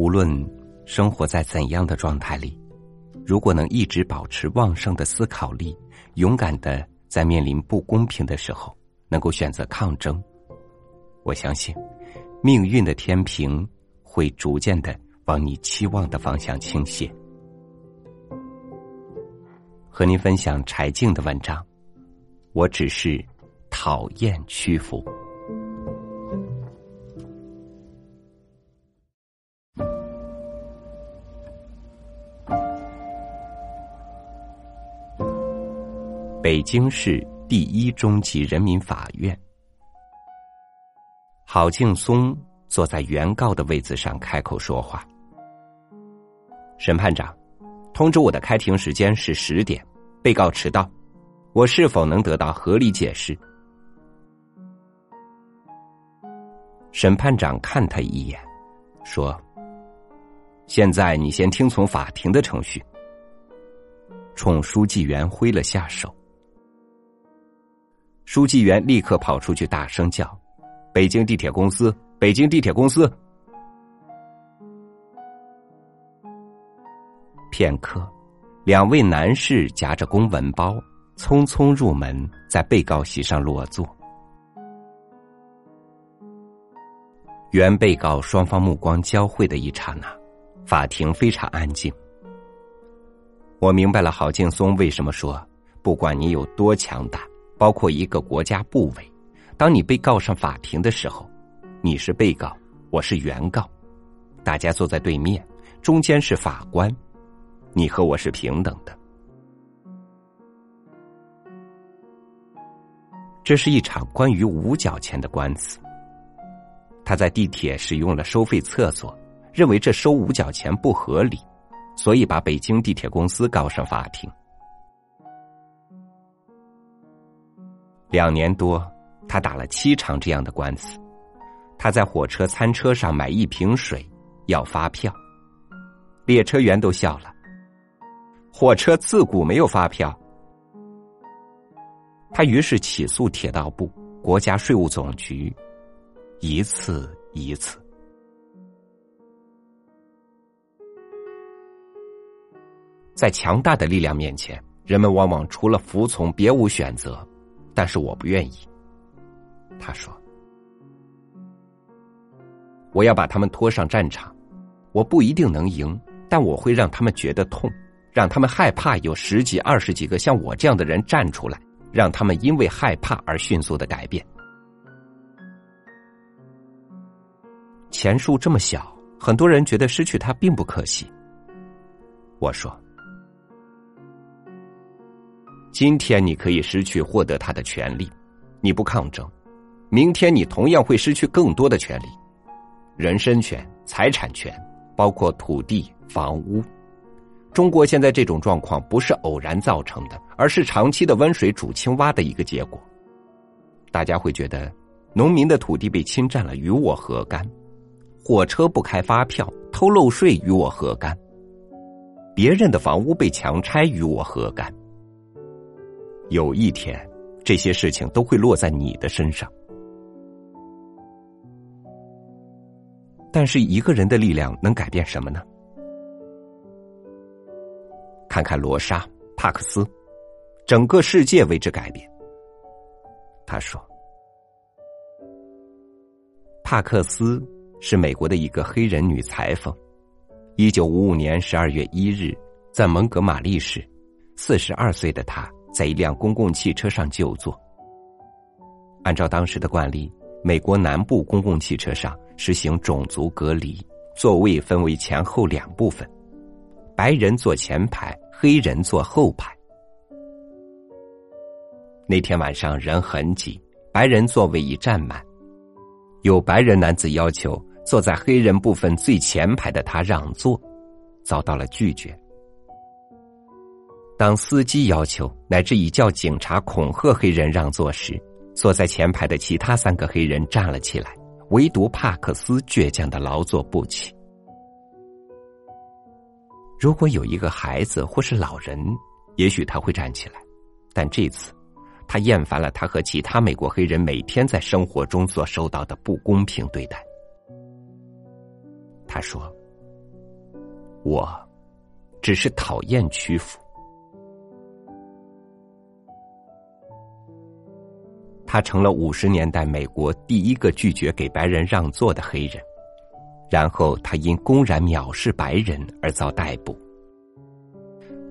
无论生活在怎样的状态里，如果能一直保持旺盛的思考力，勇敢的在面临不公平的时候，能够选择抗争，我相信，命运的天平会逐渐的往你期望的方向倾斜。和您分享柴静的文章，我只是讨厌屈服。北京市第一中级人民法院，郝劲松坐在原告的位子上开口说话。审判长，通知我的开庭时间是十点，被告迟到，我是否能得到合理解释？审判长看他一眼，说：“现在你先听从法庭的程序。”冲书记员挥了下手。书记员立刻跑出去，大声叫：“北京地铁公司！北京地铁公司！”片刻，两位男士夹着公文包，匆匆入门，在被告席上落座。原被告双方目光交汇的一刹那，法庭非常安静。我明白了，郝劲松为什么说：“不管你有多强大。”包括一个国家部委，当你被告上法庭的时候，你是被告，我是原告，大家坐在对面，中间是法官，你和我是平等的。这是一场关于五角钱的官司。他在地铁使用了收费厕所，认为这收五角钱不合理，所以把北京地铁公司告上法庭。两年多，他打了七场这样的官司。他在火车餐车上买一瓶水，要发票，列车员都笑了。火车自古没有发票。他于是起诉铁道部、国家税务总局，一次一次。在强大的力量面前，人们往往除了服从，别无选择。但是我不愿意，他说：“我要把他们拖上战场，我不一定能赢，但我会让他们觉得痛，让他们害怕有十几、二十几个像我这样的人站出来，让他们因为害怕而迅速的改变。”钱数这么小，很多人觉得失去它并不可惜。我说。今天你可以失去获得他的权利，你不抗争，明天你同样会失去更多的权利，人身权、财产权，包括土地、房屋。中国现在这种状况不是偶然造成的，而是长期的温水煮青蛙的一个结果。大家会觉得，农民的土地被侵占了，与我何干？火车不开发票，偷漏税，与我何干？别人的房屋被强拆，与我何干？有一天，这些事情都会落在你的身上。但是，一个人的力量能改变什么呢？看看罗莎·帕克斯，整个世界为之改变。他说：“帕克斯是美国的一个黑人女裁缝。一九五五年十二月一日，在蒙哥马利市，四十二岁的她。”在一辆公共汽车上就坐。按照当时的惯例，美国南部公共汽车上实行种族隔离，座位分为前后两部分，白人坐前排，黑人坐后排。那天晚上人很挤，白人座位已占满，有白人男子要求坐在黑人部分最前排的他让座，遭到了拒绝。当司机要求乃至以叫警察恐吓黑人让座时，坐在前排的其他三个黑人站了起来，唯独帕克斯倔强的劳作不起。如果有一个孩子或是老人，也许他会站起来，但这次，他厌烦了他和其他美国黑人每天在生活中所受到的不公平对待。他说：“我只是讨厌屈服。他成了五十年代美国第一个拒绝给白人让座的黑人，然后他因公然藐视白人而遭逮捕。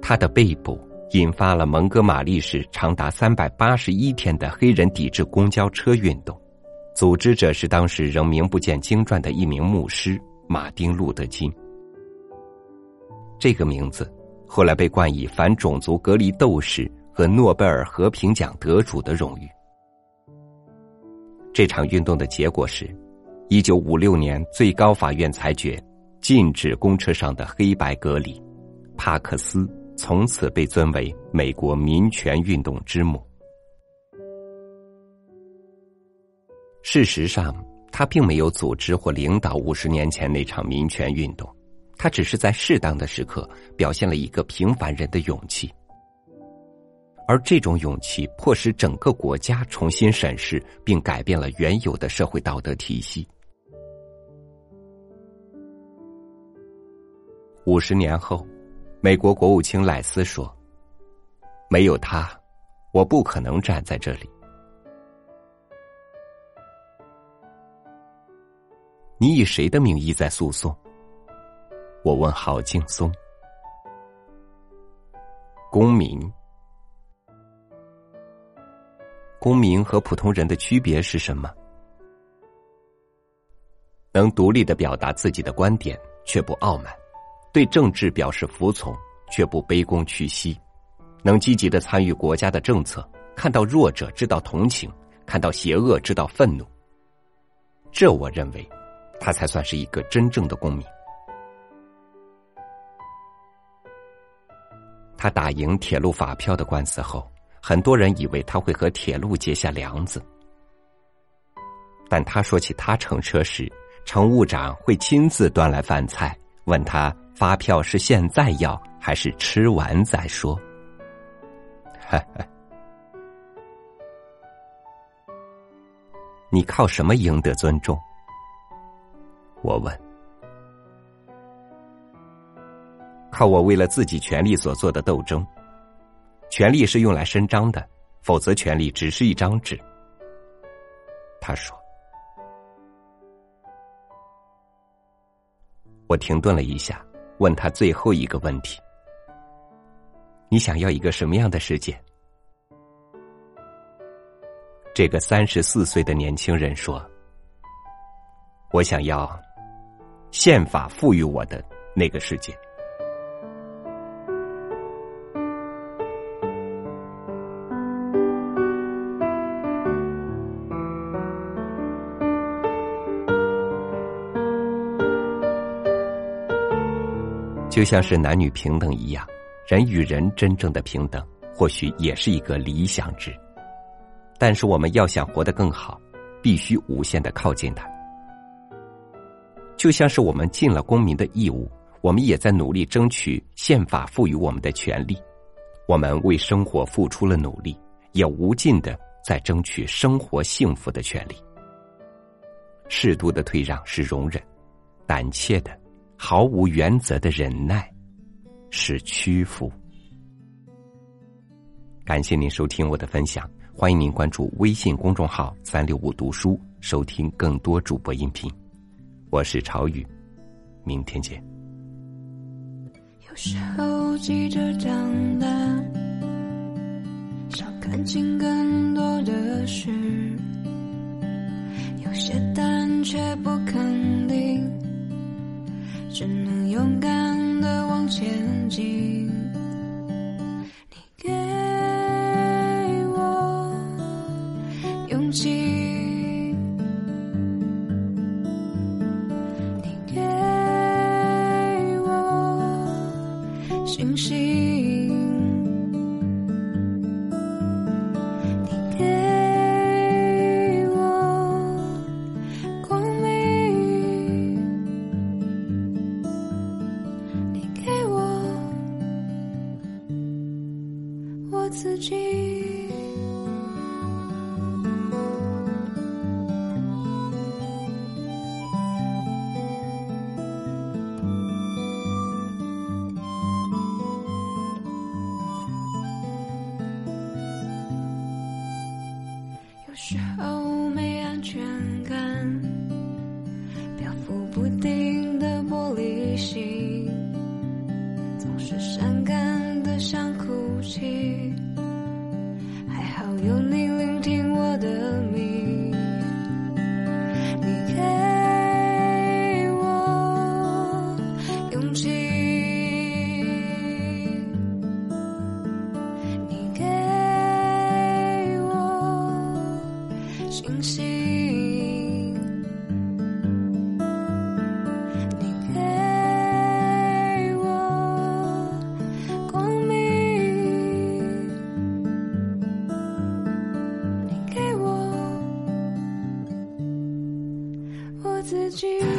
他的被捕引发了蒙哥马利市长达三百八十一天的黑人抵制公交车运动，组织者是当时仍名不见经传的一名牧师马丁·路德·金。这个名字后来被冠以反种族隔离斗士和诺贝尔和平奖得主的荣誉。这场运动的结果是，一九五六年最高法院裁决禁止公车上的黑白隔离，帕克斯从此被尊为美国民权运动之母。事实上，他并没有组织或领导五十年前那场民权运动，他只是在适当的时刻表现了一个平凡人的勇气。而这种勇气迫使整个国家重新审视并改变了原有的社会道德体系。五十年后，美国国务卿赖斯说：“没有他，我不可能站在这里。”你以谁的名义在诉讼？我问郝劲松。公民。公民和普通人的区别是什么？能独立的表达自己的观点，却不傲慢；对政治表示服从，却不卑躬屈膝；能积极的参与国家的政策，看到弱者知道同情，看到邪恶知道愤怒。这我认为，他才算是一个真正的公民。他打赢铁路法票的官司后。很多人以为他会和铁路结下梁子，但他说起他乘车时，乘务长会亲自端来饭菜，问他发票是现在要还是吃完再说。你靠什么赢得尊重？我问。靠我为了自己权利所做的斗争。权力是用来伸张的，否则权力只是一张纸。他说：“我停顿了一下，问他最后一个问题：你想要一个什么样的世界？”这个三十四岁的年轻人说：“我想要宪法赋予我的那个世界。”就像是男女平等一样，人与人真正的平等，或许也是一个理想值。但是我们要想活得更好，必须无限的靠近它。就像是我们尽了公民的义务，我们也在努力争取宪法赋予我们的权利。我们为生活付出了努力，也无尽的在争取生活幸福的权利。适度的退让是容忍，胆怯的。毫无原则的忍耐，是屈服。感谢您收听我的分享，欢迎您关注微信公众号“三六五读书”，收听更多主播音频。我是朝雨，明天见。有时候急着长大，想看清更多的事，有些胆却不肯定。只能勇敢的往前进。自己。